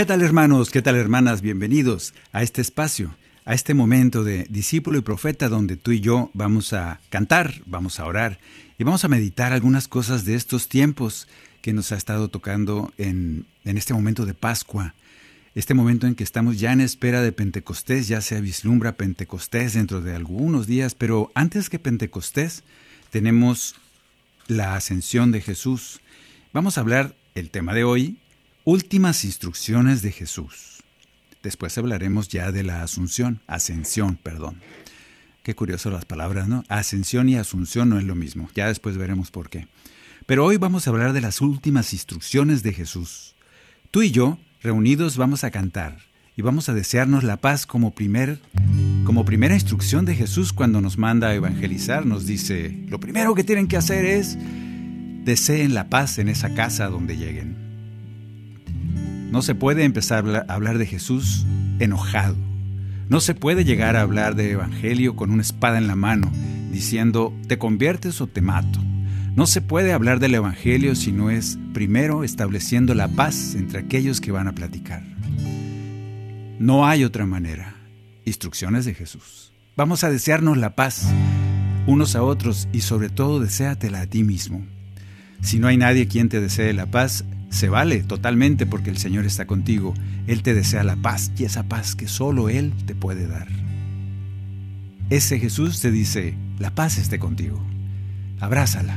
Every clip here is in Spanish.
¿Qué tal hermanos? ¿Qué tal hermanas? Bienvenidos a este espacio, a este momento de discípulo y profeta donde tú y yo vamos a cantar, vamos a orar y vamos a meditar algunas cosas de estos tiempos que nos ha estado tocando en, en este momento de Pascua. Este momento en que estamos ya en espera de Pentecostés, ya se vislumbra Pentecostés dentro de algunos días, pero antes que Pentecostés tenemos la ascensión de Jesús. Vamos a hablar el tema de hoy, últimas instrucciones de Jesús. Después hablaremos ya de la asunción, ascensión, perdón. Qué curioso las palabras, ¿no? Ascensión y asunción no es lo mismo. Ya después veremos por qué. Pero hoy vamos a hablar de las últimas instrucciones de Jesús. Tú y yo, reunidos, vamos a cantar y vamos a desearnos la paz como primer como primera instrucción de Jesús cuando nos manda a evangelizar, nos dice, lo primero que tienen que hacer es deseen la paz en esa casa donde lleguen. No se puede empezar a hablar de Jesús enojado. No se puede llegar a hablar de evangelio con una espada en la mano, diciendo, te conviertes o te mato. No se puede hablar del evangelio si no es primero estableciendo la paz entre aquellos que van a platicar. No hay otra manera. Instrucciones de Jesús. Vamos a desearnos la paz unos a otros y sobre todo deséatela a ti mismo. Si no hay nadie quien te desee la paz, se vale totalmente porque el Señor está contigo. Él te desea la paz y esa paz que solo Él te puede dar. Ese Jesús te dice, la paz esté contigo. Abrázala,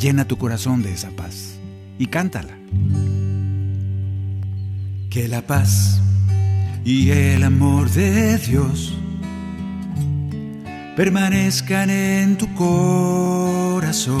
llena tu corazón de esa paz y cántala. Que la paz y el amor de Dios permanezcan en tu corazón.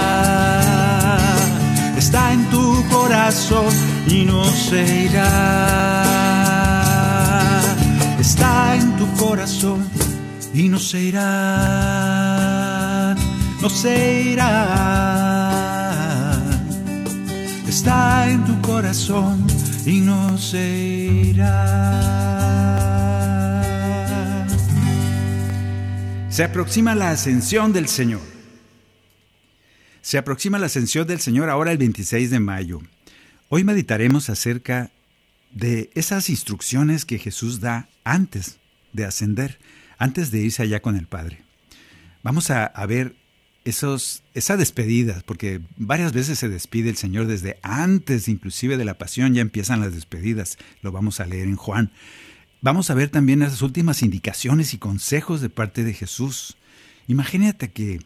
Está en tu corazón y no se irá. Está en tu corazón y no se irá. No se irá. Está en tu corazón y no se irá. Se aproxima la ascensión del Señor. Se aproxima la ascensión del Señor ahora el 26 de mayo. Hoy meditaremos acerca de esas instrucciones que Jesús da antes de ascender, antes de irse allá con el Padre. Vamos a, ver esos, esa despedida, porque varias veces se despide el Señor desde antes inclusive de la pasión, ya empiezan las despedidas, lo vamos a leer en Juan. Vamos a ver también esas últimas indicaciones y consejos de parte de Jesús. Imagínate que,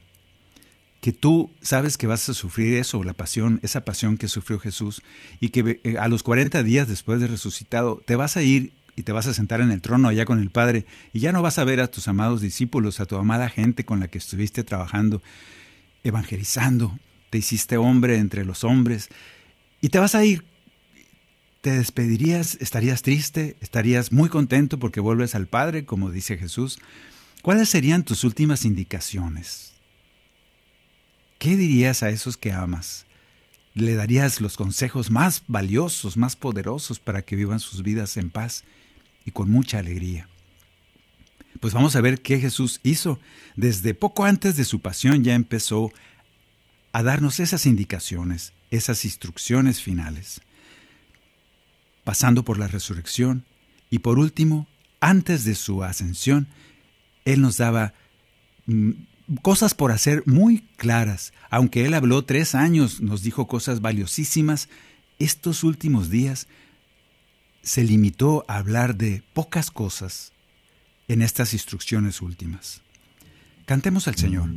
que tú sabes que vas a sufrir eso, la pasión, esa pasión que sufrió Jesús, y que eh, a los 40 días después de resucitado te vas a ir y te vas a sentar en el trono allá con el Padre y ya no vas a ver a tus amados discípulos, a tu amada gente con la que estuviste trabajando, evangelizando, te hiciste hombre entre los hombres y te vas a ir. Te despedirías, estarías triste, estarías muy contento porque vuelves al Padre, como dice Jesús, ¿cuáles serían tus últimas indicaciones? ¿Qué dirías a esos que amas? ¿Le darías los consejos más valiosos, más poderosos para que vivan sus vidas en paz y con mucha alegría? Pues vamos a ver qué Jesús hizo. Desde poco antes de su pasión ya empezó a darnos esas indicaciones, esas instrucciones finales. Pasando por la resurrección y por último, antes de su ascensión, Él nos daba mm, cosas por hacer muy claras. Aunque Él habló tres años, nos dijo cosas valiosísimas, estos últimos días se limitó a hablar de pocas cosas en estas instrucciones últimas. Cantemos al Señor.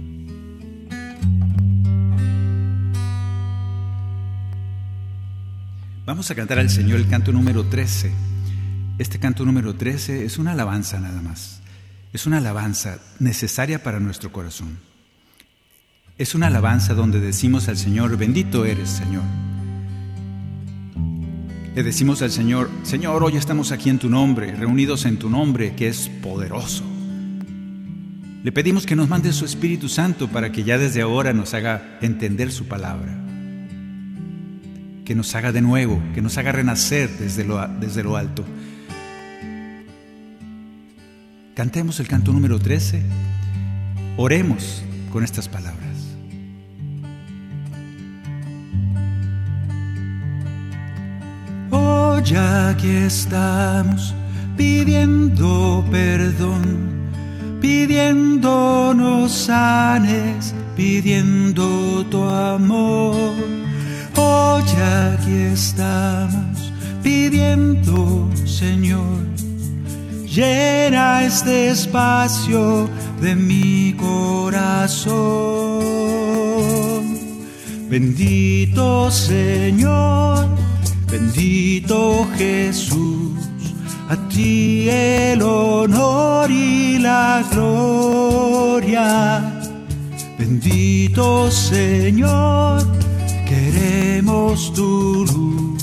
Vamos a cantar al Señor el canto número 13. Este canto número 13 es una alabanza nada más. Es una alabanza necesaria para nuestro corazón. Es una alabanza donde decimos al Señor, bendito eres Señor. Le decimos al Señor, Señor, hoy estamos aquí en tu nombre, reunidos en tu nombre, que es poderoso. Le pedimos que nos mande su Espíritu Santo para que ya desde ahora nos haga entender su palabra. Que nos haga de nuevo, que nos haga renacer desde lo, desde lo alto. Cantemos el canto número 13. Oremos con estas palabras. ya que estamos pidiendo perdón, pidiéndonos sanes, pidiendo tu amor. Hoy aquí estamos pidiendo, Señor, llena este espacio de mi corazón. Bendito Señor Bendito Jesús, a ti el honor y la gloria. Bendito Señor, queremos tu luz,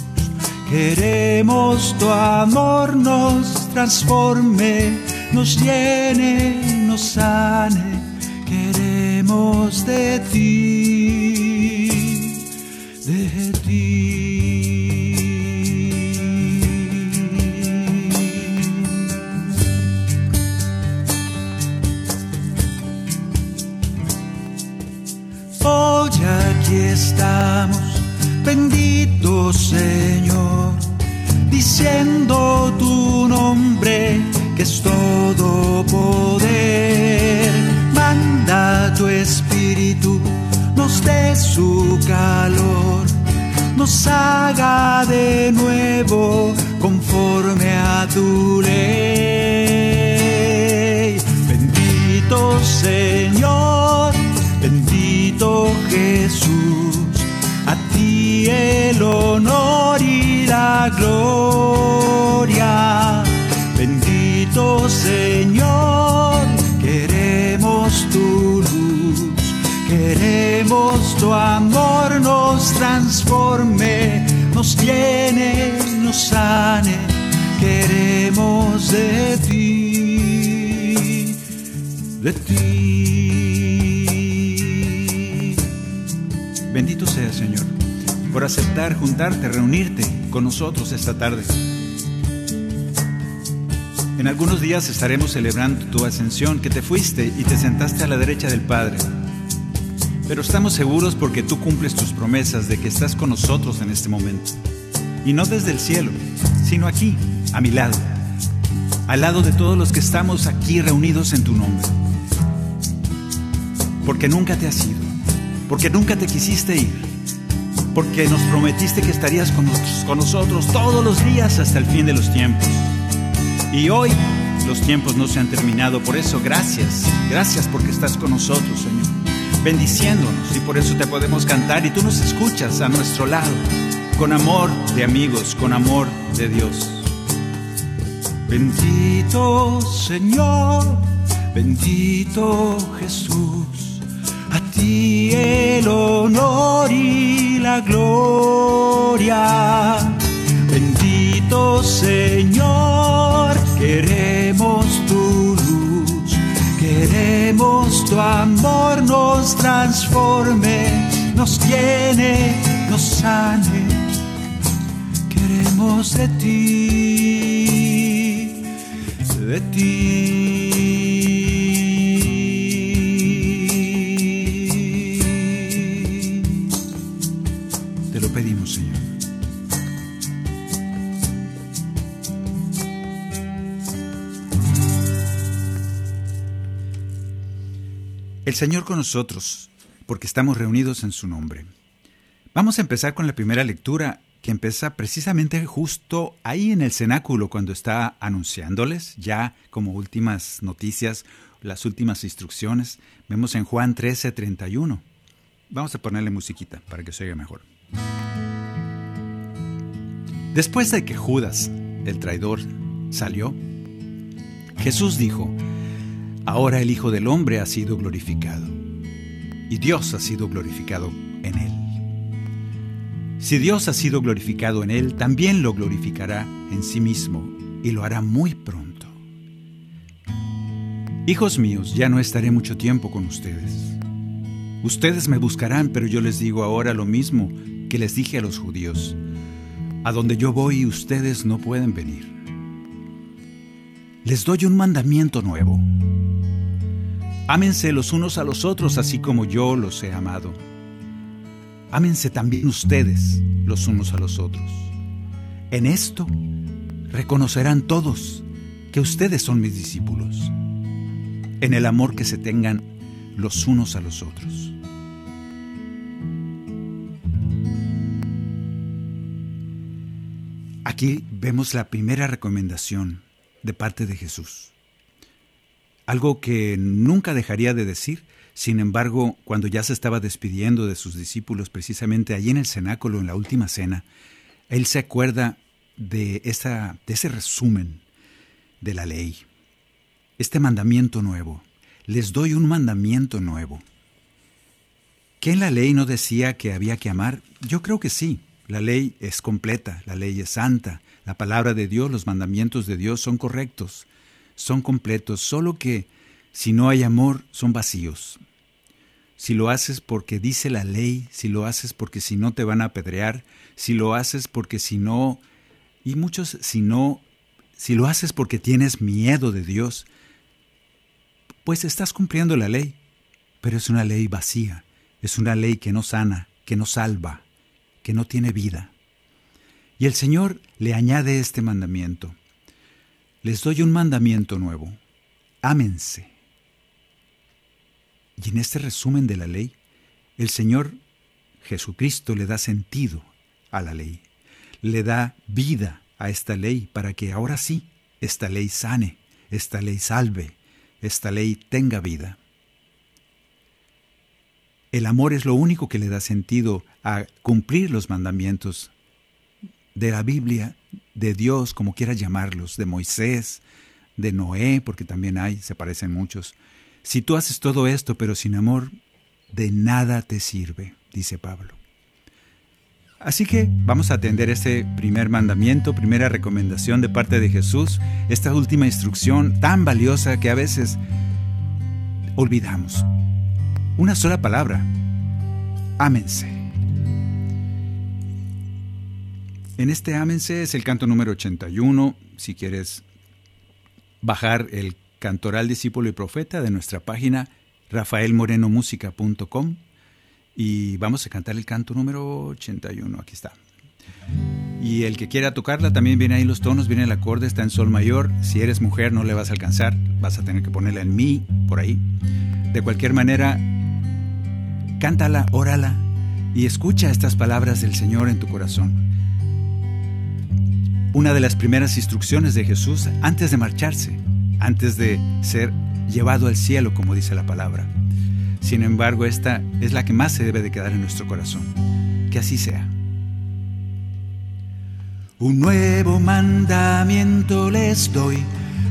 queremos tu amor, nos transforme, nos llene, nos sane, queremos de ti, de ti. estamos, bendito Señor, diciendo tu nombre que es todo poder. Manda tu espíritu, nos dé su calor, nos haga de nuevo conforme a tu ley. Bendito Señor, bendito Jesús el honor gloria. Bendito Señor, queremos tu luz, queremos tu amor, nos transforme, nos llene, nos sane, queremos de ti, de ti. Bendito sea, Señor por aceptar juntarte, reunirte con nosotros esta tarde. En algunos días estaremos celebrando tu ascensión, que te fuiste y te sentaste a la derecha del Padre. Pero estamos seguros porque tú cumples tus promesas de que estás con nosotros en este momento. Y no desde el cielo, sino aquí, a mi lado, al lado de todos los que estamos aquí reunidos en tu nombre. Porque nunca te has ido, porque nunca te quisiste ir porque nos prometiste que estarías con nosotros, todos los días hasta el fin de los tiempos. Y hoy los tiempos no se han terminado, por eso gracias, gracias porque estás con nosotros, Señor, bendiciéndonos y por eso te podemos cantar y tú nos escuchas a nuestro lado, con amor de amigos, con amor de Dios. Bendito Señor, bendito Jesús ti el honor y la gloria. Bendito Señor, queremos tu luz, Queremos tu amor nos transforme, nos llene, nos sane. Queremos de ti, de ti. El Señor con nosotros, porque estamos reunidos en su nombre. Vamos a empezar con la primera lectura, que empieza precisamente justo ahí en el cenáculo, cuando está anunciándoles, ya como últimas noticias, las últimas instrucciones. Vemos en Juan 13, 31. Vamos a ponerle musiquita para que se oiga mejor. Después de que Judas, el traidor, salió, Jesús dijo, Ahora el Hijo del Hombre ha sido glorificado y Dios ha sido glorificado en él. Si Dios ha sido glorificado en él, también lo glorificará en sí mismo y lo hará muy pronto. Hijos míos, ya no estaré mucho tiempo con ustedes. Ustedes me buscarán, pero yo les digo ahora lo mismo que les dije a los judíos. A donde yo voy ustedes no pueden venir. Les doy un mandamiento nuevo Ámense los unos a los otros así como yo los he amado. Ámense también ustedes los unos a los otros. En esto reconocerán todos que ustedes son mis discípulos, en el amor que se tengan los unos a los otros. Aquí vemos la primera recomendación de parte de Jesús algo que nunca dejaría de decir. Sin embargo, cuando ya se estaba despidiendo de sus discípulos, precisamente allí en el cenáculo, en la última cena, él se acuerda de, esa, de ese resumen de la ley, este mandamiento nuevo. Les doy un mandamiento nuevo. ¿Qué en la ley no decía que había que amar? Yo creo que sí. La ley es completa, la ley es santa, la palabra de Dios, los mandamientos de Dios son correctos son completos, solo que si no hay amor son vacíos. Si lo haces porque dice la ley, si lo haces porque si no te van a apedrear, si lo haces porque si no, y muchos si no, si lo haces porque tienes miedo de Dios, pues estás cumpliendo la ley, pero es una ley vacía, es una ley que no sana, que no salva, que no tiene vida. Y el Señor le añade este mandamiento. Les doy un mandamiento nuevo. Ámense. Y en este resumen de la ley, el Señor Jesucristo le da sentido a la ley, le da vida a esta ley para que ahora sí esta ley sane, esta ley salve, esta ley tenga vida. El amor es lo único que le da sentido a cumplir los mandamientos de la Biblia de Dios, como quieras llamarlos, de Moisés, de Noé, porque también hay, se parecen muchos. Si tú haces todo esto, pero sin amor, de nada te sirve, dice Pablo. Así que vamos a atender este primer mandamiento, primera recomendación de parte de Jesús, esta última instrucción tan valiosa que a veces olvidamos. Una sola palabra, ámense. En este Ámense es el canto número 81. Si quieres bajar el cantoral discípulo y profeta de nuestra página rafaelmorenomusica.com y vamos a cantar el canto número 81. Aquí está. Y el que quiera tocarla también viene ahí los tonos, viene el acorde, está en sol mayor. Si eres mujer no le vas a alcanzar, vas a tener que ponerla en mi por ahí. De cualquier manera, cántala, órala y escucha estas palabras del Señor en tu corazón una de las primeras instrucciones de Jesús antes de marcharse, antes de ser llevado al cielo, como dice la palabra. Sin embargo, esta es la que más se debe de quedar en nuestro corazón. Que así sea. Un nuevo mandamiento les doy,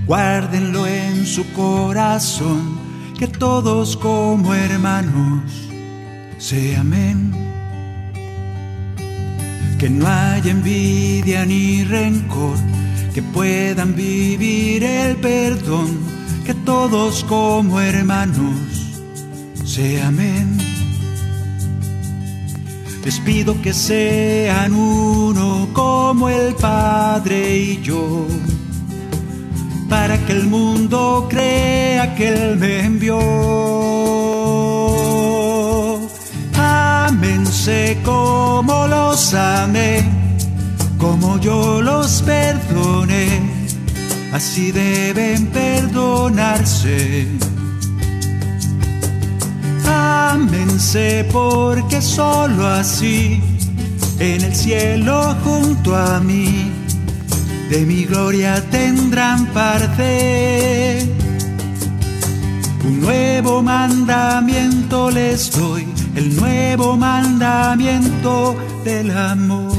guárdenlo en su corazón, que todos como hermanos se amen que no haya envidia ni rencor, que puedan vivir el perdón, que todos como hermanos se amen. Les pido que sean uno como el Padre y yo, para que el mundo crea que Él me envió. Amense como los amé, como yo los perdoné, así deben perdonarse Ámense porque solo así en el cielo junto a mí de mi gloria tendrán parte. Un nuevo mandamiento les doy, el nuevo mandamiento del amor.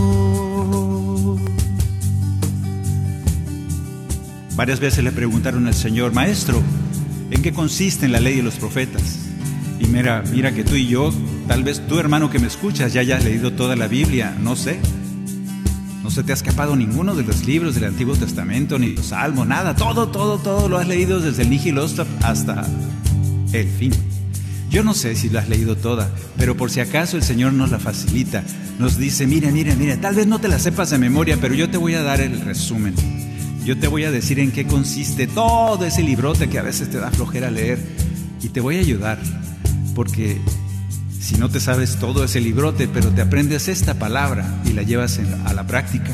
Varias veces le preguntaron al Señor, Maestro, ¿en qué consiste la ley de los profetas? Y mira, mira que tú y yo, tal vez tú hermano que me escuchas, ya hayas leído toda la Biblia, no sé. No se te ha escapado ninguno de los libros del Antiguo Testamento, ni los Salmos, nada. Todo, todo, todo lo has leído desde el Nihilostap hasta el fin. Yo no sé si lo has leído toda, pero por si acaso el Señor nos la facilita. Nos dice, mire, mire, mire, tal vez no te la sepas de memoria, pero yo te voy a dar el resumen. Yo te voy a decir en qué consiste todo ese librote que a veces te da flojera leer y te voy a ayudar porque si no te sabes todo ese librote, pero te aprendes esta palabra y la llevas a la práctica,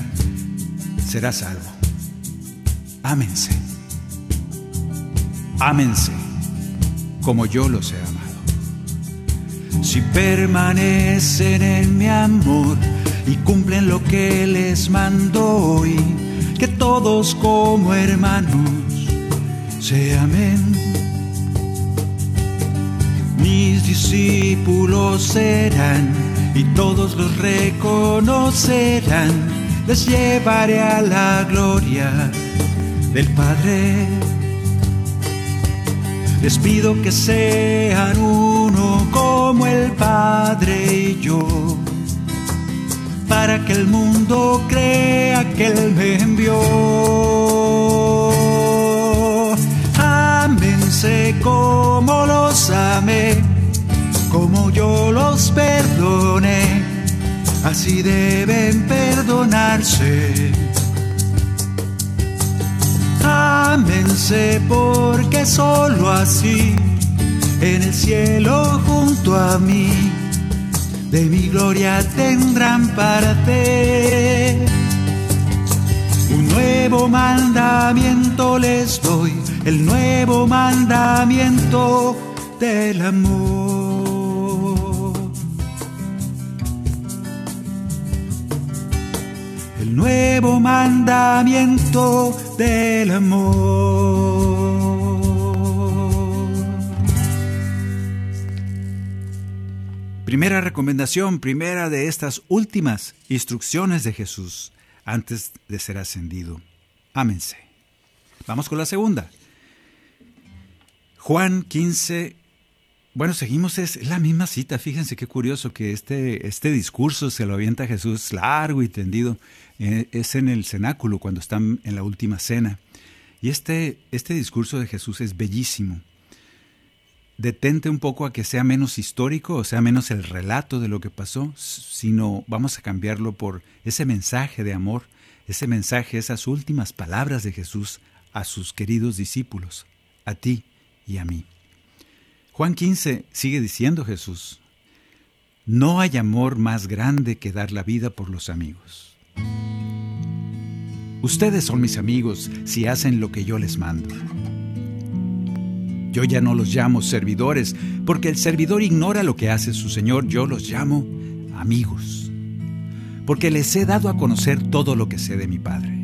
serás salvo. Ámense. Ámense como yo los he amado. Si permanecen en mi amor y cumplen lo que les mando hoy, que todos como hermanos se amen mis discípulos serán y todos los reconocerán. Les llevaré a la gloria del Padre. Les pido que sean uno como el Padre y yo, para que el mundo crea que Él me envió. Ámense como los amé, como yo los perdoné, así deben perdonarse. Ámense porque solo así, en el cielo junto a mí, de mi gloria tendrán parte. Un nuevo mandamiento les doy el nuevo mandamiento del amor. El nuevo mandamiento del amor. Primera recomendación, primera de estas últimas instrucciones de Jesús antes de ser ascendido. Ámense. Vamos con la segunda. Juan 15, bueno, seguimos, es la misma cita, fíjense qué curioso que este, este discurso se lo avienta Jesús largo y tendido, es en el cenáculo cuando están en la última cena. Y este, este discurso de Jesús es bellísimo. Detente un poco a que sea menos histórico, o sea, menos el relato de lo que pasó, sino vamos a cambiarlo por ese mensaje de amor, ese mensaje, esas últimas palabras de Jesús a sus queridos discípulos, a ti, y a mí. Juan 15 sigue diciendo Jesús, no hay amor más grande que dar la vida por los amigos. Ustedes son mis amigos si hacen lo que yo les mando. Yo ya no los llamo servidores, porque el servidor ignora lo que hace su Señor, yo los llamo amigos, porque les he dado a conocer todo lo que sé de mi Padre.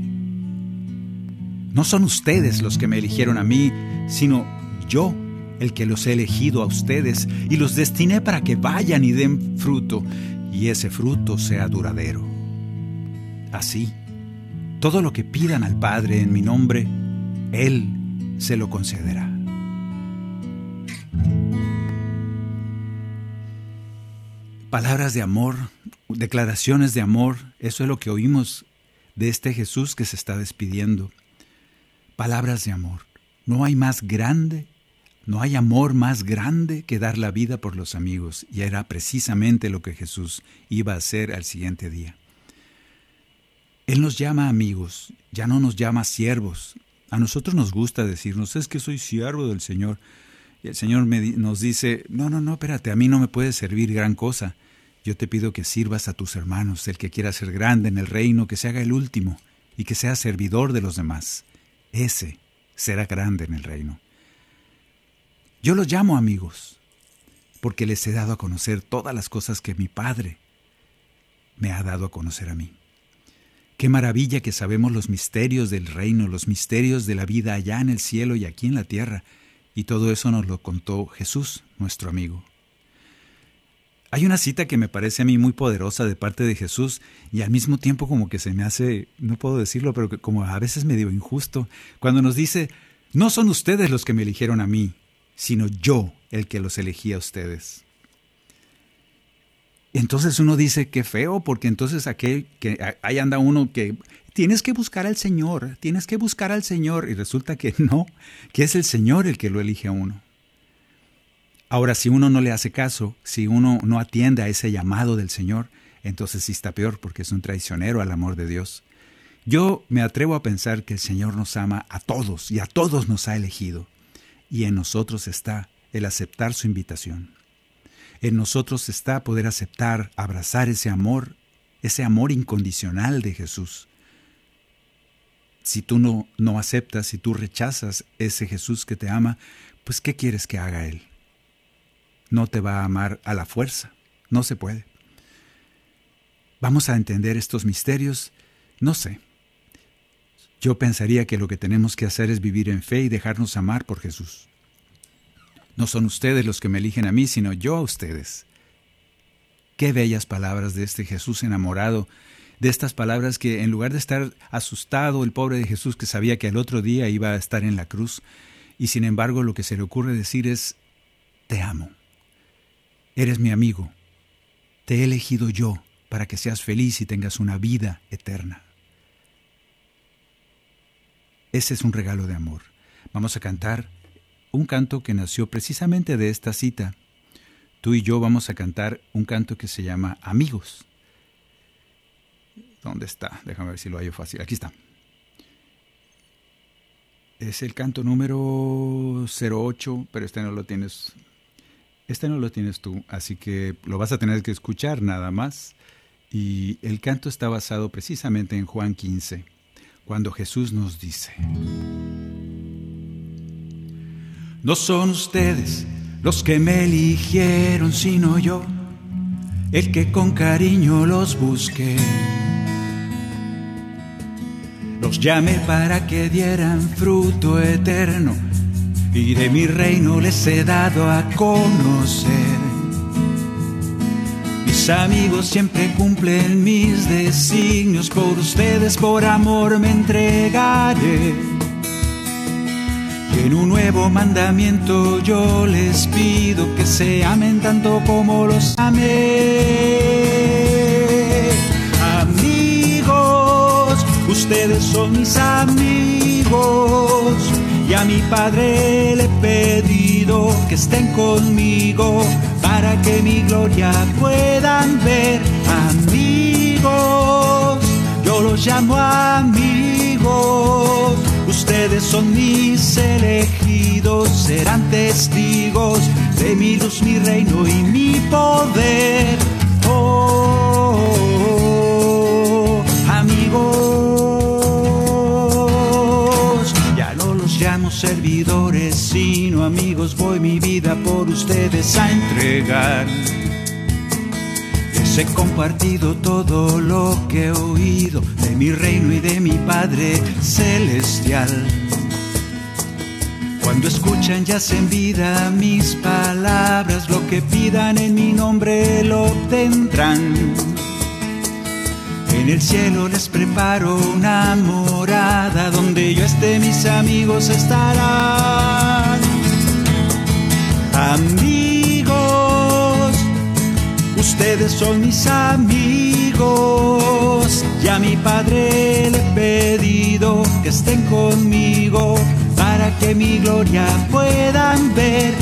No son ustedes los que me eligieron a mí, sino yo el que los he elegido a ustedes y los destiné para que vayan y den fruto, y ese fruto sea duradero. Así, todo lo que pidan al Padre en mi nombre, Él se lo concederá. Palabras de amor, declaraciones de amor, eso es lo que oímos de este Jesús que se está despidiendo. Palabras de amor No hay más grande, no hay amor más grande que dar la vida por los amigos, y era precisamente lo que Jesús iba a hacer al siguiente día. Él nos llama amigos, ya no nos llama siervos. A nosotros nos gusta decirnos, es que soy siervo del Señor. Y el Señor nos dice, no, no, no, espérate, a mí no me puede servir gran cosa. Yo te pido que sirvas a tus hermanos, el que quiera ser grande en el reino, que se haga el último y que sea servidor de los demás. Ese será grande en el reino. Yo los llamo amigos, porque les he dado a conocer todas las cosas que mi Padre me ha dado a conocer a mí. Qué maravilla que sabemos los misterios del reino, los misterios de la vida allá en el cielo y aquí en la tierra, y todo eso nos lo contó Jesús, nuestro amigo. Hay una cita que me parece a mí muy poderosa de parte de Jesús y al mismo tiempo como que se me hace, no puedo decirlo, pero como a veces medio injusto, cuando nos dice, no son ustedes los que me eligieron a mí, sino yo el que los elegí a ustedes. Entonces uno dice, qué feo, porque entonces aquel que ahí anda uno que tienes que buscar al Señor, tienes que buscar al Señor, y resulta que no, que es el Señor el que lo elige a uno. Ahora, si uno no le hace caso, si uno no atiende a ese llamado del Señor, entonces sí está peor porque es un traicionero al amor de Dios. Yo me atrevo a pensar que el Señor nos ama a todos y a todos nos ha elegido, y en nosotros está el aceptar su invitación. En nosotros está poder aceptar, abrazar ese amor, ese amor incondicional de Jesús. Si tú no, no aceptas, si tú rechazas ese Jesús que te ama, pues ¿qué quieres que haga Él? no te va a amar a la fuerza. No se puede. ¿Vamos a entender estos misterios? No sé. Yo pensaría que lo que tenemos que hacer es vivir en fe y dejarnos amar por Jesús. No son ustedes los que me eligen a mí, sino yo a ustedes. Qué bellas palabras de este Jesús enamorado, de estas palabras que en lugar de estar asustado el pobre de Jesús que sabía que al otro día iba a estar en la cruz, y sin embargo lo que se le ocurre decir es, te amo. Eres mi amigo. Te he elegido yo para que seas feliz y tengas una vida eterna. Ese es un regalo de amor. Vamos a cantar un canto que nació precisamente de esta cita. Tú y yo vamos a cantar un canto que se llama Amigos. ¿Dónde está? Déjame ver si lo hallo fácil. Aquí está. Es el canto número 08, pero este no lo tienes este no lo tienes tú, así que lo vas a tener que escuchar nada más. Y el canto está basado precisamente en Juan 15, cuando Jesús nos dice, No son ustedes los que me eligieron, sino yo, el que con cariño los busqué. Los llamé para que dieran fruto eterno y de mi reino les he dado a conocer. Mis amigos siempre cumplen mis designios, por ustedes por amor me entregaré. En un nuevo mandamiento yo les pido que se amen tanto como los amé. Amigos, ustedes son mis amigos y a mi Padre le he pedido que estén conmigo para que mi gloria puedan ver. Amigos, yo los llamo amigos. Ustedes son mis elegidos, serán testigos de mi luz, mi reino y mi poder. Oh, amigos. servidores, sino amigos, voy mi vida por ustedes a entregar. He compartido todo lo que he oído de mi reino y de mi Padre Celestial. Cuando escuchan y hacen vida mis palabras, lo que pidan en mi nombre lo obtendrán en el cielo les preparo una morada donde yo esté, mis amigos estarán. Ustedes son mis amigos. Y a mi padre le he pedido que estén conmigo para que mi gloria puedan ver.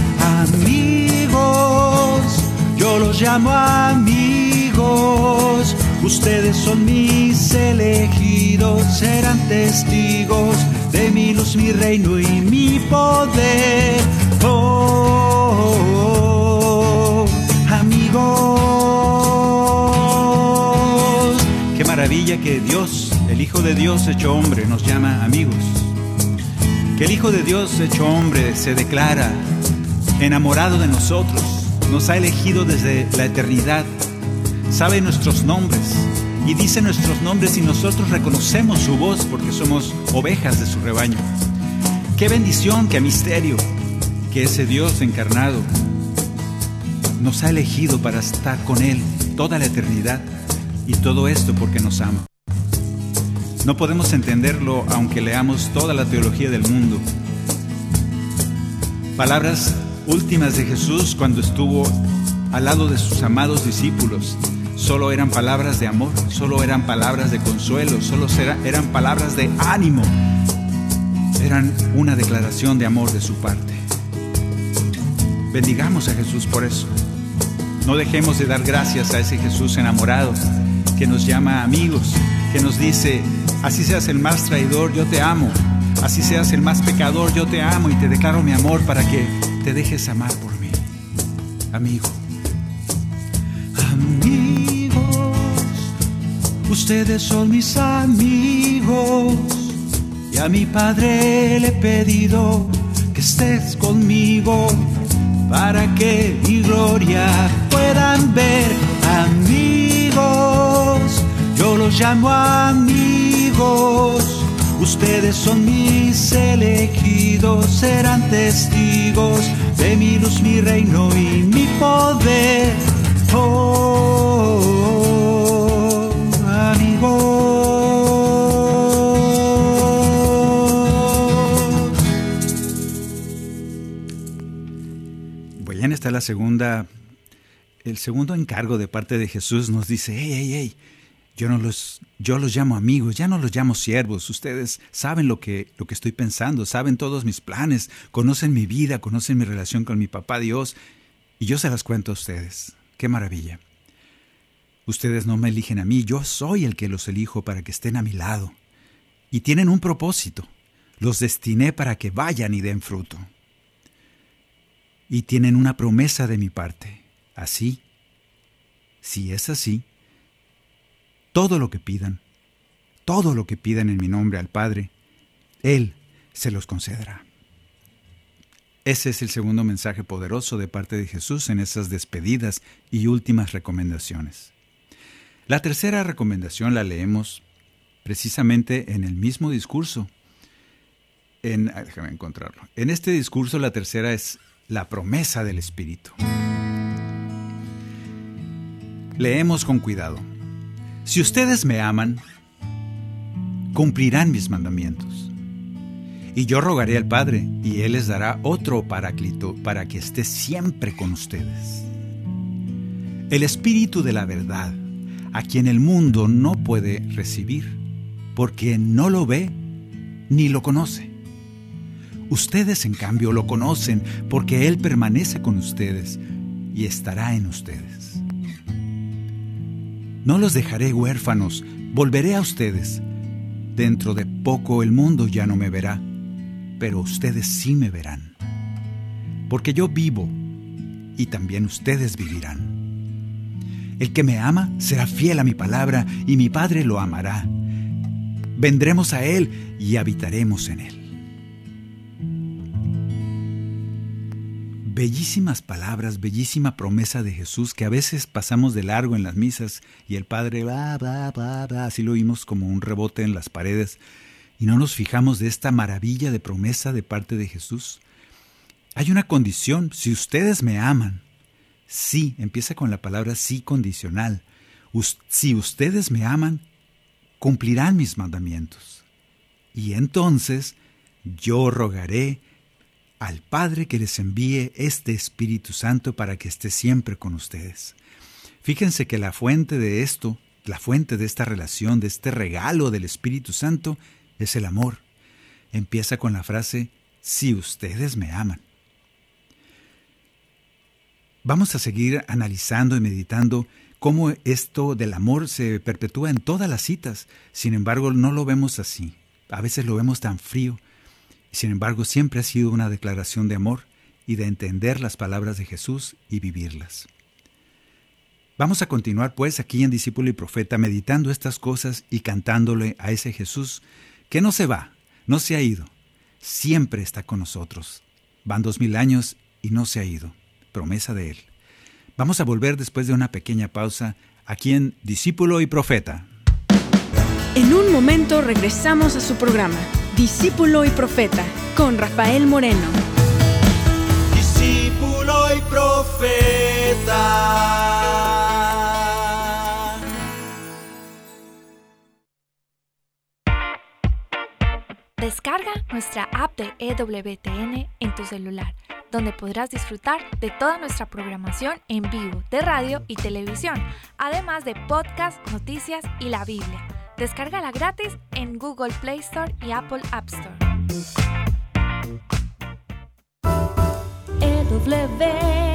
Amigos, yo los llamo amigos. Ustedes son mis elegidos, serán testigos de mi luz, mi reino y mi poder. Oh, amigos. Maravilla que Dios, el Hijo de Dios hecho hombre, nos llama amigos. Que el Hijo de Dios hecho hombre se declara enamorado de nosotros, nos ha elegido desde la eternidad, sabe nuestros nombres y dice nuestros nombres y nosotros reconocemos su voz porque somos ovejas de su rebaño. Qué bendición, qué misterio que ese Dios encarnado nos ha elegido para estar con Él toda la eternidad y todo esto porque nos ama. No podemos entenderlo aunque leamos toda la teología del mundo. Palabras últimas de Jesús cuando estuvo al lado de sus amados discípulos solo eran palabras de amor, solo eran palabras de consuelo, solo eran palabras de ánimo. Eran una declaración de amor de su parte. Bendigamos a Jesús por eso. No dejemos de dar gracias a ese Jesús enamorado que nos llama amigos, que nos dice, así seas el más traidor, yo te amo. Así seas el más pecador, yo te amo y te declaro mi amor para que te dejes amar por mí. Amigo. Amigos, ustedes son mis amigos. Y a mi Padre le he pedido que estés conmigo para que mi gloria puedan ver. Yo los llamo amigos. Ustedes son mis elegidos, serán testigos de mi luz, mi reino y mi poder. Oh, amigos. Bueno, está la segunda, el segundo encargo de parte de Jesús nos dice, hey, hey, hey, yo no los, yo los llamo amigos, ya no los llamo siervos. Ustedes saben lo que, lo que estoy pensando, saben todos mis planes, conocen mi vida, conocen mi relación con mi papá Dios, y yo se las cuento a ustedes. Qué maravilla. Ustedes no me eligen a mí, yo soy el que los elijo para que estén a mi lado. Y tienen un propósito. Los destiné para que vayan y den fruto. Y tienen una promesa de mi parte. Así, si es así, todo lo que pidan, todo lo que pidan en mi nombre al Padre, Él se los concederá. Ese es el segundo mensaje poderoso de parte de Jesús en esas despedidas y últimas recomendaciones. La tercera recomendación la leemos precisamente en el mismo discurso. En, déjame encontrarlo. En este discurso la tercera es la promesa del Espíritu. Leemos con cuidado. Si ustedes me aman, cumplirán mis mandamientos. Y yo rogaré al Padre, y Él les dará otro paráclito para que esté siempre con ustedes. El Espíritu de la verdad, a quien el mundo no puede recibir, porque no lo ve ni lo conoce. Ustedes, en cambio, lo conocen, porque Él permanece con ustedes y estará en ustedes. No los dejaré huérfanos, volveré a ustedes. Dentro de poco el mundo ya no me verá, pero ustedes sí me verán. Porque yo vivo y también ustedes vivirán. El que me ama será fiel a mi palabra y mi Padre lo amará. Vendremos a Él y habitaremos en Él. Bellísimas palabras, bellísima promesa de Jesús que a veces pasamos de largo en las misas y el Padre va, va, va, va, así lo oímos como un rebote en las paredes y no nos fijamos de esta maravilla de promesa de parte de Jesús. Hay una condición, si ustedes me aman, sí, empieza con la palabra sí condicional, si ustedes me aman, cumplirán mis mandamientos. Y entonces yo rogaré al Padre que les envíe este Espíritu Santo para que esté siempre con ustedes. Fíjense que la fuente de esto, la fuente de esta relación, de este regalo del Espíritu Santo, es el amor. Empieza con la frase, si ustedes me aman. Vamos a seguir analizando y meditando cómo esto del amor se perpetúa en todas las citas. Sin embargo, no lo vemos así. A veces lo vemos tan frío. Sin embargo, siempre ha sido una declaración de amor y de entender las palabras de Jesús y vivirlas. Vamos a continuar pues aquí en Discípulo y Profeta meditando estas cosas y cantándole a ese Jesús que no se va, no se ha ido, siempre está con nosotros. Van dos mil años y no se ha ido promesa de Él. Vamos a volver después de una pequeña pausa aquí en Discípulo y Profeta. En un momento regresamos a su programa, Discípulo y Profeta, con Rafael Moreno. Discípulo y Profeta. Descarga nuestra app de EWTN en tu celular donde podrás disfrutar de toda nuestra programación en vivo de radio y televisión, además de podcast, noticias y la Biblia. Descárgala gratis en Google Play Store y Apple App Store. EWTN,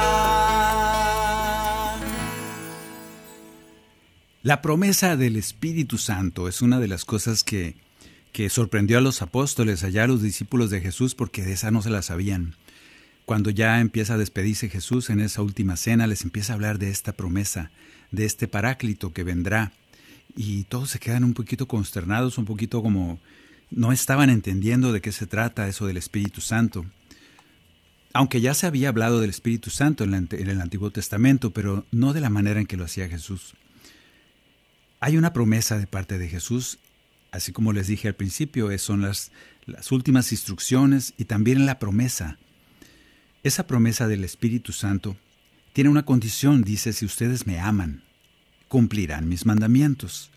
La promesa del Espíritu Santo es una de las cosas que, que sorprendió a los apóstoles, allá a los discípulos de Jesús, porque de esa no se la sabían. Cuando ya empieza a despedirse Jesús en esa última cena, les empieza a hablar de esta promesa, de este paráclito que vendrá. Y todos se quedan un poquito consternados, un poquito como no estaban entendiendo de qué se trata eso del Espíritu Santo. Aunque ya se había hablado del Espíritu Santo en, el Antiguo Testamento, pero no de la manera en que lo hacía Jesús. Hay una promesa de parte de Jesús, así como les dije al principio, son las, últimas instrucciones y también la promesa. Esa promesa del Espíritu Santo tiene una condición, dice, si ustedes me aman, cumplirán mis mandamientos.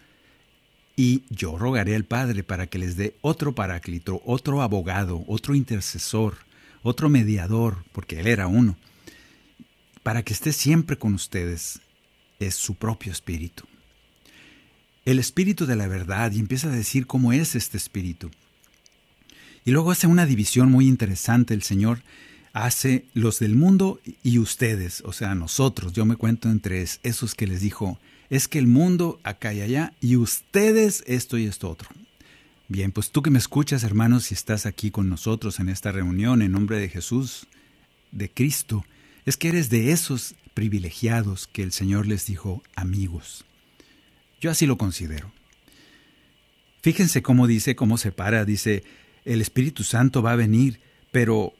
Y yo rogaré al Padre para que les dé otro paráclito, otro abogado, otro intercesor, otro mediador, porque Él era uno, para que esté siempre con ustedes. Es su propio espíritu el espíritu de la verdad y empieza a decir cómo es este espíritu. Y luego hace una división muy interesante el Señor. Hace los del mundo y ustedes, o sea, nosotros. Yo me cuento entre esos que les dijo, es que el mundo acá y allá y ustedes esto y esto otro. Bien, pues tú que me escuchas, hermanos, si estás aquí con nosotros en esta reunión en nombre de Jesús, de Cristo, es que eres de esos privilegiados que el Señor les dijo amigos. Yo así lo considero. Fíjense cómo dice, cómo se para, dice, el Espíritu Santo va a venir, pero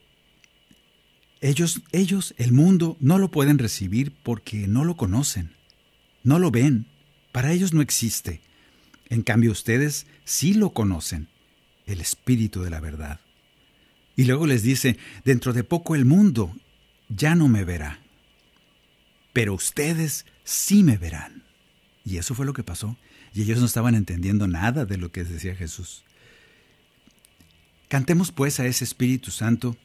ellos, ellos, el mundo, no lo pueden recibir porque no lo conocen, no lo ven, para ellos no existe. En cambio ustedes sí lo conocen, el Espíritu de la verdad. Y luego les dice, dentro de poco el mundo ya no me verá, pero ustedes sí me verán. Y eso fue lo que pasó. Y ellos no estaban entendiendo nada de lo que decía Jesús. Cantemos pues a ese Espíritu Santo,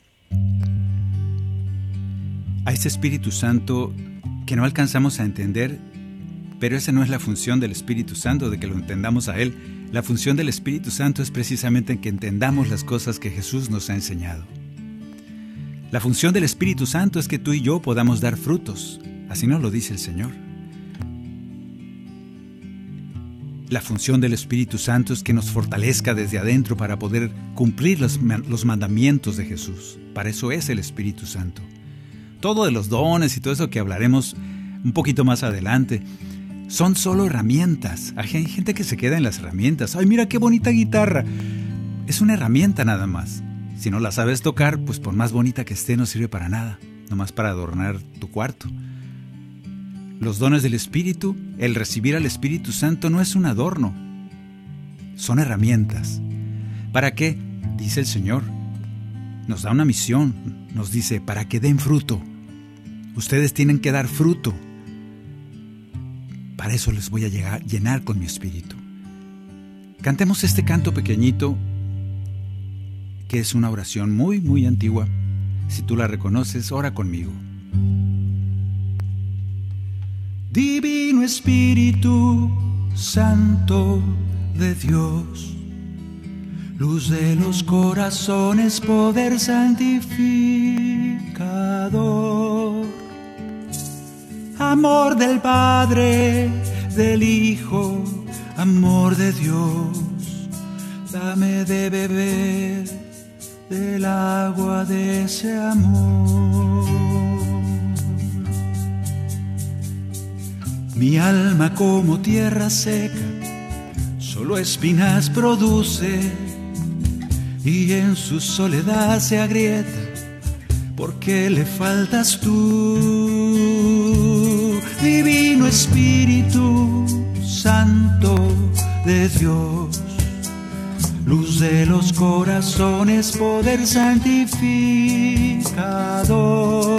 a ese Espíritu Santo que no alcanzamos a entender, pero esa no es la función del Espíritu Santo, de que lo entendamos a Él. La función del Espíritu Santo es precisamente que entendamos las cosas que Jesús nos ha enseñado. La función del Espíritu Santo es que tú y yo podamos dar frutos, así nos lo dice el Señor. La función del Espíritu Santo es que nos fortalezca desde adentro para poder cumplir los, los, mandamientos de Jesús. Para eso es el Espíritu Santo. Todo de los dones y todo eso que hablaremos un poquito más adelante son solo herramientas. Hay gente que se queda en las herramientas. Ay, mira qué bonita guitarra. Es una herramienta nada más. Si no la sabes tocar, pues por más bonita que esté no sirve para nada, nomás para adornar tu cuarto. Los dones del Espíritu, el recibir al Espíritu Santo no es un adorno, son herramientas. ¿Para qué? Dice el Señor. Nos da una misión, nos dice, para que den fruto. Ustedes tienen que dar fruto. Para eso les voy a llegar, llenar con mi espíritu. Cantemos este canto pequeñito, que es una oración muy, muy antigua. Si tú la reconoces, ora conmigo. Divino Espíritu Santo de Dios, luz de los corazones, poder santificador, amor del Padre, del Hijo, amor de Dios, dame de beber del agua de ese amor. Mi alma como tierra seca, solo espinas produce. Y en su soledad se agrieta porque le faltas tú, Divino Espíritu Santo de Dios, luz de los corazones, poder santificador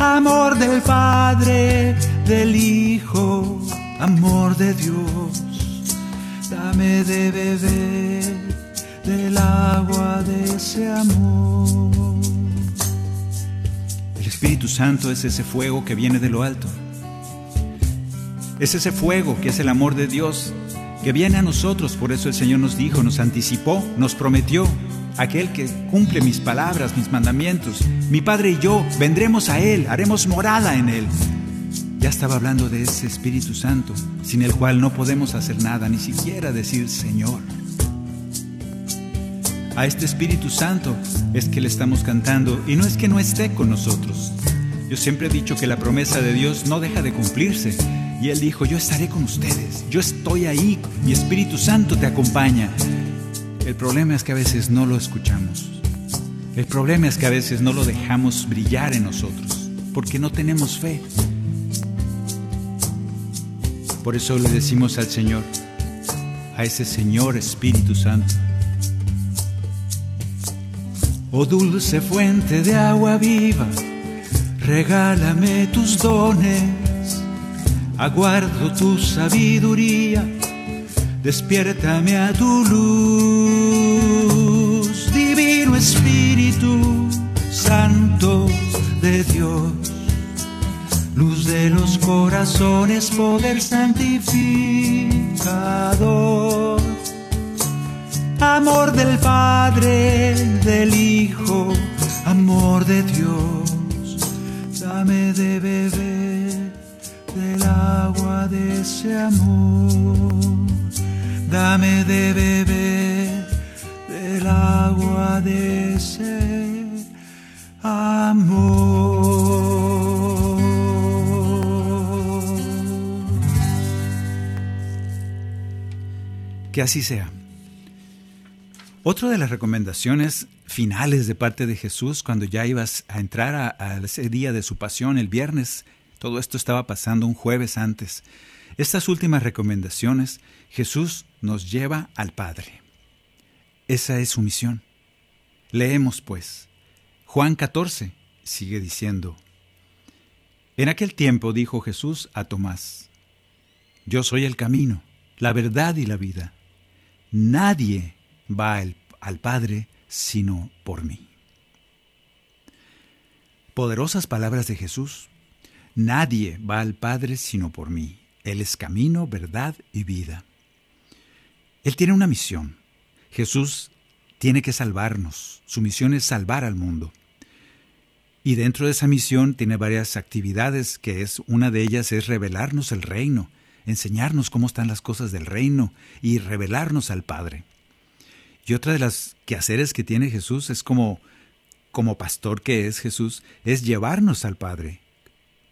amor del Padre, del Hijo, amor de Dios. Dame de beber del agua de ese amor. El Espíritu Santo es ese fuego que viene de lo alto. Es ese fuego que es el amor de Dios que viene a nosotros. Por eso el Señor nos dijo, nos anticipó, nos prometió aquel que cumple mis palabras, mis mandamientos. Mi Padre y yo vendremos a Él, haremos morada en Él. Ya estaba hablando de ese Espíritu Santo, sin el cual no podemos hacer nada, ni siquiera decir Señor. A este Espíritu Santo es que le estamos cantando y no es que no esté con nosotros. Yo siempre he dicho que la promesa de Dios no deja de cumplirse. Y Él dijo, yo estaré con ustedes, yo estoy ahí, mi Espíritu Santo te acompaña. El problema es que a veces no lo escuchamos. El problema es que a veces no lo dejamos brillar en nosotros, porque no tenemos fe. Por eso le decimos al Señor, a ese Señor Espíritu Santo, Oh dulce fuente de agua viva, regálame tus dones, aguardo tu sabiduría despiértame a tu luz, divino Espíritu Santo de Dios, luz de los corazones, poder santificador, amor del Padre, del Hijo, amor de Dios, dame de beber del agua de ese amor. Dame de beber del agua de ese amor. Que así sea. Otra de las recomendaciones finales de parte de Jesús cuando ya ibas a entrar a, a, ese día de su pasión, el viernes, todo esto estaba pasando un jueves antes. Estas últimas recomendaciones Jesús nos lleva al Padre. Esa es su misión. Leemos pues. Juan 14 sigue diciendo, En aquel tiempo dijo Jesús a Tomás, Yo soy el camino, la verdad y la vida. Nadie va al, al Padre sino por mí. Poderosas palabras de Jesús. Nadie va al Padre sino por mí. Él es camino, verdad y vida. Él tiene una misión. Jesús tiene que salvarnos. Su misión es salvar al mundo. Y dentro de esa misión tiene varias actividades, que es una de ellas es revelarnos el reino, enseñarnos cómo están las cosas del reino y revelarnos al Padre. Y otra de las quehaceres que tiene Jesús es como como pastor que es Jesús, es llevarnos al Padre,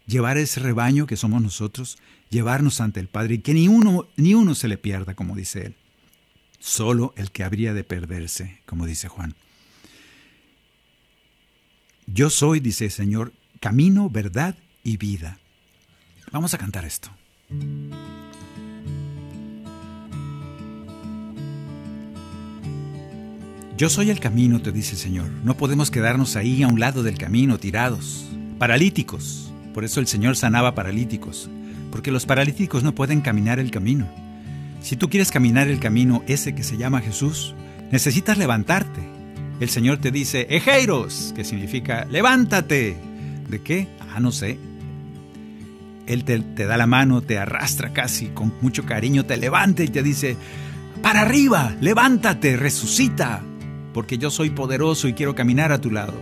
llevar ese rebaño que somos nosotros, llevarnos ante el Padre y que ni uno, ni uno se le pierda, como dice él. Solo el que habría de perderse, como dice Juan. Yo soy, dice el Señor, camino, verdad y vida. Vamos a cantar esto. Yo soy el camino, te dice el Señor. No podemos quedarnos ahí a un lado del camino, tirados, paralíticos. Por eso el Señor sanaba paralíticos, porque los paralíticos no pueden caminar el camino. Si tú quieres caminar el camino ese que se llama Jesús, necesitas levantarte. El Señor te dice, Ejeiros, que significa levántate. ¿De qué? Ah, no sé. Él te, da la mano, te arrastra casi con mucho cariño, te levanta y te dice, para arriba, levántate, resucita, porque yo soy poderoso y quiero caminar a tu lado.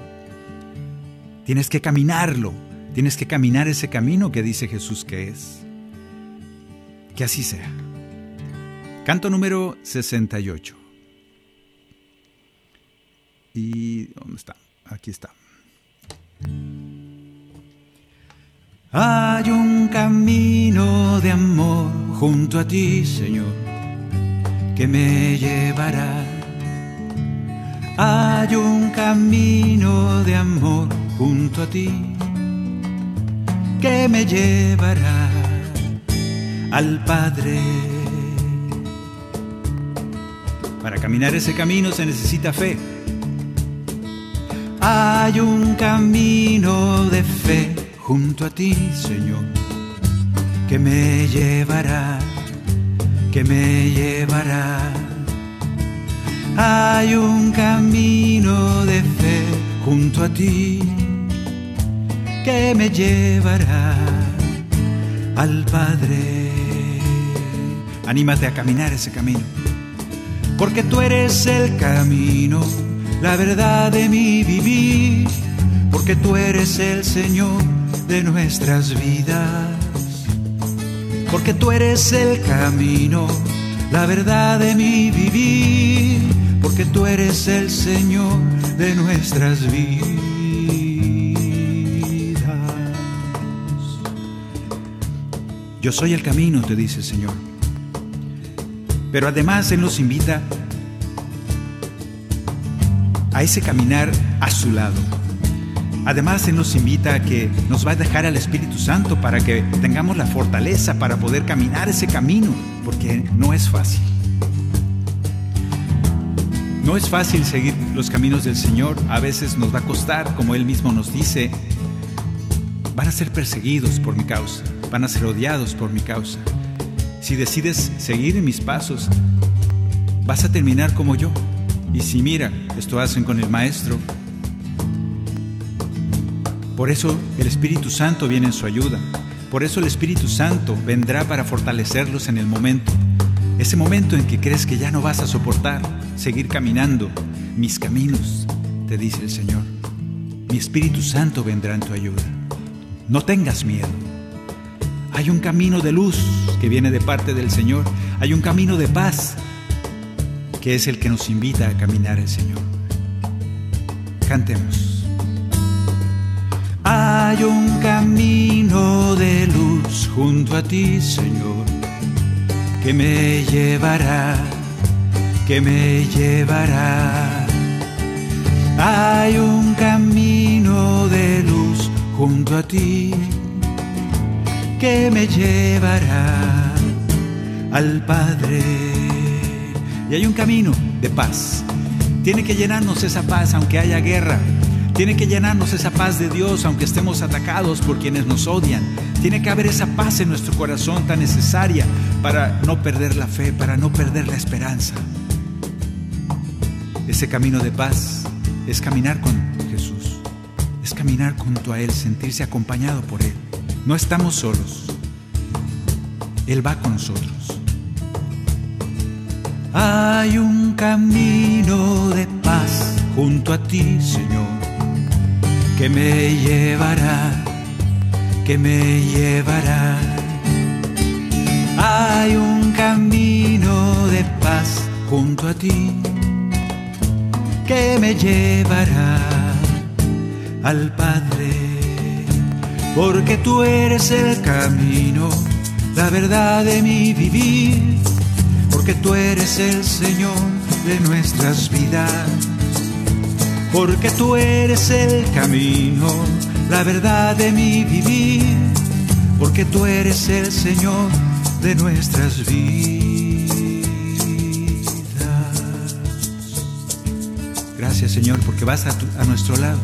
Tienes que caminarlo, tienes que caminar ese camino que dice Jesús que es. Que así sea. Canto número 68. ¿Y dónde está? Aquí está. Hay un camino de amor junto a ti, Señor, que me llevará hay un camino de amor junto a ti que me llevará al Padre. Para caminar ese camino se necesita fe. Hay un camino de fe junto a ti, Señor, que me llevará, que me llevará hay un camino de fe junto a ti que me llevará al Padre. Anímate a caminar ese camino, porque tú eres el camino, la verdad de mi vivir, porque tú eres el Señor de nuestras vidas, porque tú eres el camino, la verdad de mi vivir porque tú eres el Señor de nuestras vidas. Yo soy el camino, te dice el Señor. Pero además Él nos invita a ese caminar a su lado. Además, Él nos invita a que nos va a dejar al Espíritu Santo para que tengamos la fortaleza para poder caminar ese camino, porque no es fácil. No es fácil seguir los caminos del Señor, a veces nos va a costar, como Él mismo nos dice, van a ser perseguidos por mi causa, van a ser odiados por mi causa. Si decides seguir mis pasos, vas a terminar como yo. Y si mira, esto hacen con el Maestro. Por eso el Espíritu Santo viene en su ayuda. Por eso el Espíritu Santo vendrá para fortalecerlos en el momento. Ese momento en que crees que ya no vas a soportar seguir caminando mis caminos, te dice el Señor. Mi Espíritu Santo vendrá en tu ayuda. No tengas miedo. Hay un camino de luz que viene de parte del Señor. Hay un camino de paz que es el que nos invita a caminar el Señor. Cantemos. Hay un camino de luz junto a ti, Señor, que me llevará que me llevará. Hay un camino de luz junto a ti que me llevará al Padre. Y hay un camino de paz. Tiene que llenarnos esa paz aunque haya guerra. Tiene que llenarnos esa paz de Dios aunque estemos atacados por quienes nos odian. Tiene que haber esa paz en nuestro corazón tan necesaria para no perder la fe, para no perder la esperanza. Ese camino de paz es caminar con Jesús, es caminar junto a Él, sentirse acompañado por Él. No estamos solos, Él va con nosotros. Hay un camino de paz junto a ti, Señor, que me llevará, que me llevará. Hay un camino de paz junto a ti que me llevará al Padre, porque tú eres el camino, la verdad de mi vivir porque tú eres el Señor de nuestras vidas, porque tú eres el camino, la verdad de mi vivir, porque tú eres el Señor de nuestras vidas. Gracias Señor, porque vas a, a nuestro lado,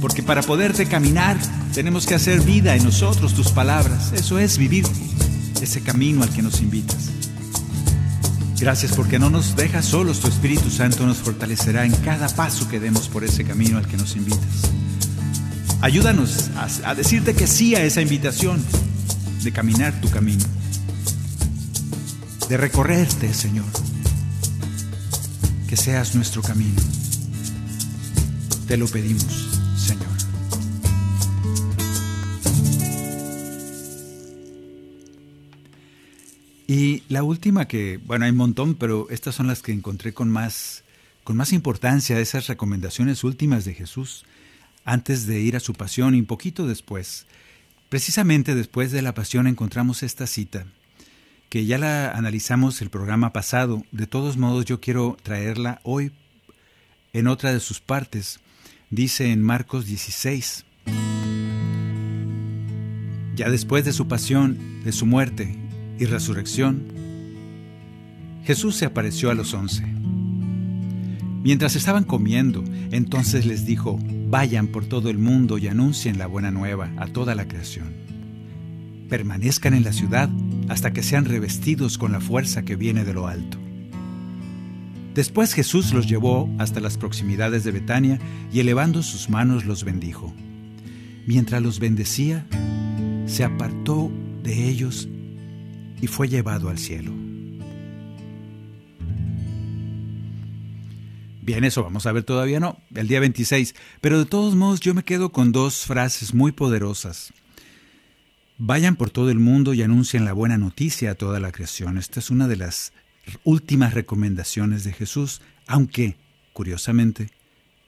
porque para poderte caminar tenemos que hacer vida en nosotros tus palabras, eso es vivir ese camino al que nos invitas. Gracias porque no nos dejas solos, tu Espíritu Santo nos fortalecerá en cada paso que demos por ese camino al que nos invitas. Ayúdanos a, a decirte que sí a esa invitación de caminar tu camino, de recorrerte, Señor, que seas nuestro camino. Te lo pedimos, Y la última que, bueno, hay un montón, pero estas son las que encontré con más, con más importancia, esas recomendaciones últimas de Jesús antes de ir a su pasión y un poquito después. Precisamente después de la pasión encontramos esta cita, que ya la analizamos el programa pasado, de todos modos yo quiero traerla hoy en otra de sus partes. Dice en Marcos 16, ya después de su pasión, de su muerte y resurrección, Jesús se apareció a los once. Mientras estaban comiendo, entonces les dijo, vayan por todo el mundo y anuncien la buena nueva a toda la creación. Permanezcan en la ciudad hasta que sean revestidos con la fuerza que viene de lo alto. Después Jesús los llevó hasta las proximidades de Betania y elevando sus manos los bendijo. Mientras los bendecía, se apartó de ellos y fue llevado al cielo. Bien, eso vamos a ver todavía no, el día 26, pero de todos modos yo me quedo con dos frases muy poderosas. Vayan por todo el mundo y anuncien la buena noticia a toda la creación. Esta es una de las últimas recomendaciones de Jesús, aunque, curiosamente,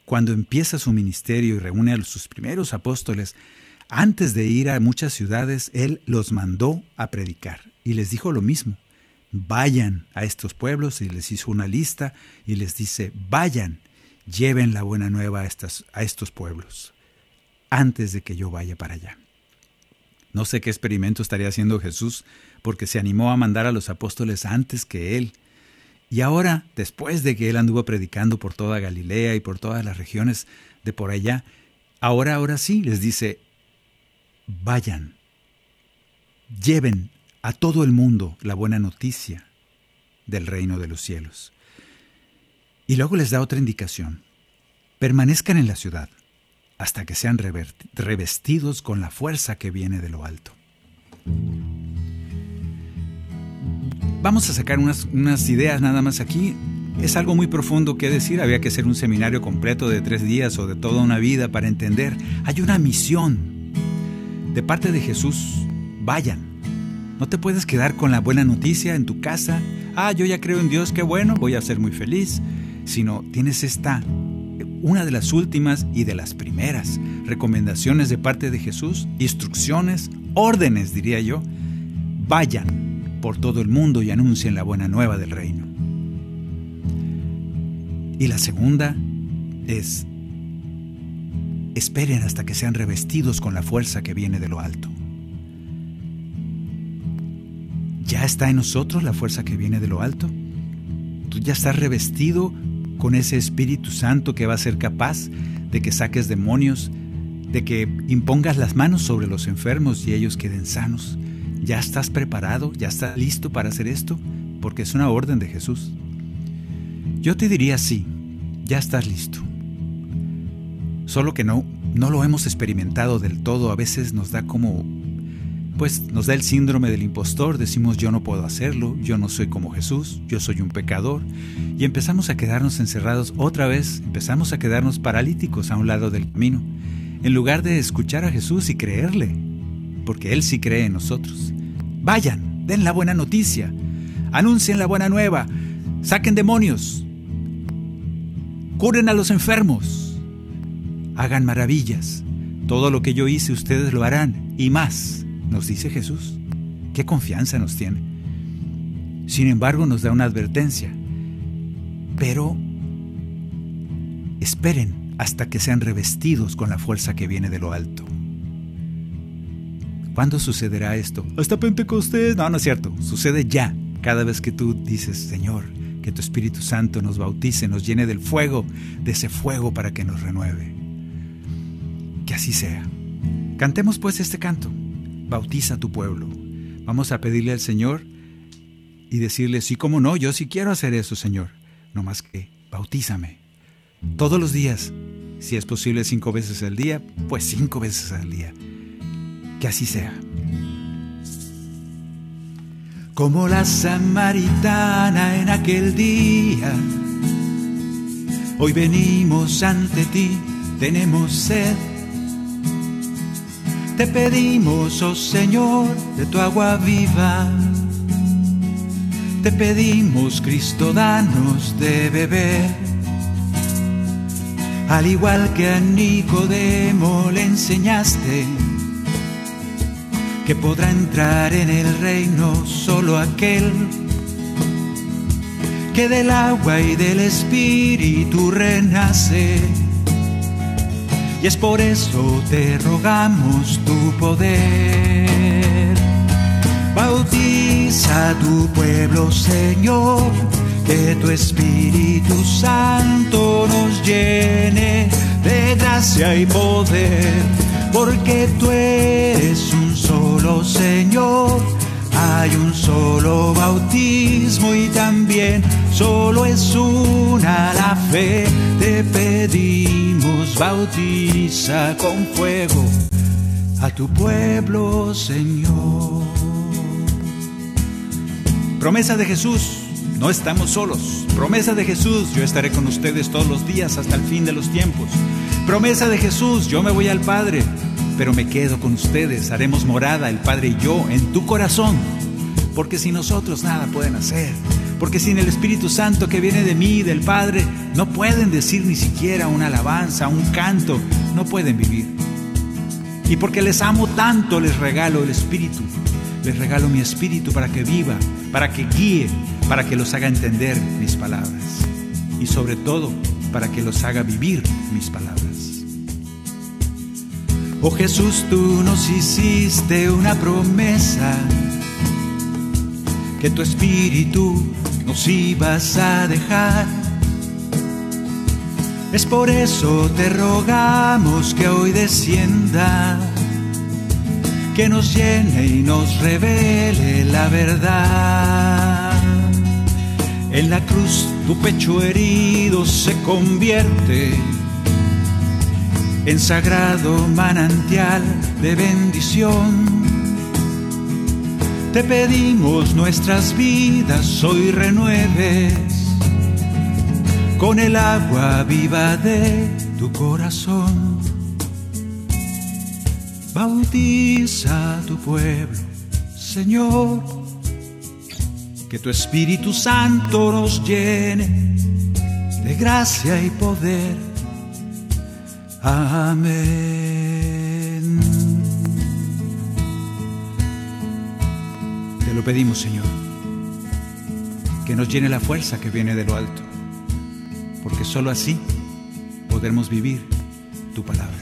cuando empieza su ministerio y reúne a sus primeros apóstoles, antes de ir a muchas ciudades, Él los mandó a predicar y les dijo lo mismo. Vayan a estos pueblos y les hizo una lista y les dice, vayan, lleven la buena nueva a, a estos pueblos, antes de que yo vaya para allá. No sé qué experimento estaría haciendo Jesús, porque se animó a mandar a los apóstoles antes que Él. Y ahora, después de que Él anduvo predicando por toda Galilea y por todas las regiones de por allá, ahora, ahora sí, les dice, vayan, lleven a todo el mundo la buena noticia del reino de los cielos. Y luego les da otra indicación. Permanezcan en la ciudad hasta que sean revestidos con la fuerza que viene de lo alto. Vamos a sacar unas, ideas nada más aquí. Es algo muy profundo que decir, había que hacer un seminario completo de tres días o de toda una vida para entender. Hay una misión de parte de Jesús. Vayan, no te puedes quedar con la buena noticia en tu casa. Ah, yo ya creo en Dios, qué bueno, voy a ser muy feliz. Sino tienes esta, una de las últimas y de las primeras recomendaciones de parte de Jesús, instrucciones, órdenes, diría yo. Vayan por todo el mundo y anuncien la buena nueva del reino. Y la segunda es, esperen hasta que sean revestidos con la fuerza que viene de lo alto. ¿Ya está en nosotros la fuerza que viene de lo alto? ¿Tú ya estás revestido con ese Espíritu Santo que va a ser capaz de que saques demonios, de que impongas las manos sobre los enfermos y ellos queden sanos. ¿Ya estás preparado? ¿Ya estás listo para hacer esto? Porque es una orden de Jesús. Yo te diría sí, ya estás listo. Solo que no, no lo hemos experimentado del todo. A veces nos da como, pues nos da el síndrome del impostor. Decimos yo no puedo hacerlo, yo no soy como Jesús, yo soy un pecador. Y empezamos a quedarnos encerrados otra vez, empezamos a quedarnos paralíticos a un lado del camino, en lugar de escuchar a Jesús y creerle, porque Él sí cree en nosotros. Vayan, den la buena noticia, anuncien la buena nueva, saquen demonios, curen a los enfermos, hagan maravillas. Todo lo que yo hice ustedes lo harán y más, nos dice Jesús. ¿Qué confianza nos tiene? Sin embargo, nos da una advertencia. Pero esperen hasta que sean revestidos con la fuerza que viene de lo alto. ¿Cuándo sucederá esto? Hasta Pentecostés. No, no es cierto. Sucede ya. Cada vez que tú dices, Señor, que tu Espíritu Santo nos bautice, nos llene del fuego, de ese fuego para que nos renueve. Que así sea. Cantemos pues este canto. Bautiza tu pueblo. Vamos a pedirle al Señor y decirle, sí, como no, yo sí quiero hacer eso, Señor. No más que, bautízame. Todos los días. Si es posible cinco veces al día, pues cinco veces al día. Que así sea. como la samaritana en aquel día. Hoy venimos ante ti, tenemos sed. Te pedimos, oh Señor, de tu agua viva. Te pedimos, Cristo, danos de beber. Al igual que a Nicodemo le enseñaste que podrá entrar en el reino solo aquel que del agua y del espíritu renace. Y es por eso te rogamos tu poder. Bautiza a tu pueblo, Señor, que tu Espíritu Santo nos llene de gracia y poder, porque tú eres un solo Señor, hay un solo bautismo y también solo es una la fe. Te pedimos, bautiza con fuego a tu pueblo, Señor. Promesa de Jesús, no estamos solos. Promesa de Jesús, yo estaré con ustedes todos los días hasta el fin de los tiempos. Promesa de Jesús, yo me voy al Padre pero me quedo con ustedes, haremos morada el Padre y yo en tu corazón, porque sin nosotros nada pueden hacer, porque sin el Espíritu Santo que viene de mí, del Padre, no pueden decir ni siquiera una alabanza, un canto, no pueden vivir. Y porque les amo tanto, les regalo el Espíritu, les regalo mi Espíritu para que viva, para que guíe, para que los haga entender mis palabras y sobre todo para que los haga vivir mis palabras. Oh Jesús, tú nos hiciste una promesa, que tu espíritu nos ibas a dejar. Es por eso te rogamos que hoy descienda, que nos llene y nos revele la verdad. En la cruz tu pecho herido se convierte en sagrado manantial de bendición. Te pedimos nuestras vidas hoy renueves con el agua viva de tu corazón. Bautiza a tu pueblo, Señor, que tu Espíritu Santo nos llene de gracia y poder Amén. Lo pedimos, Señor, que nos llene la fuerza que viene de lo alto, porque solo así podremos vivir tu palabra.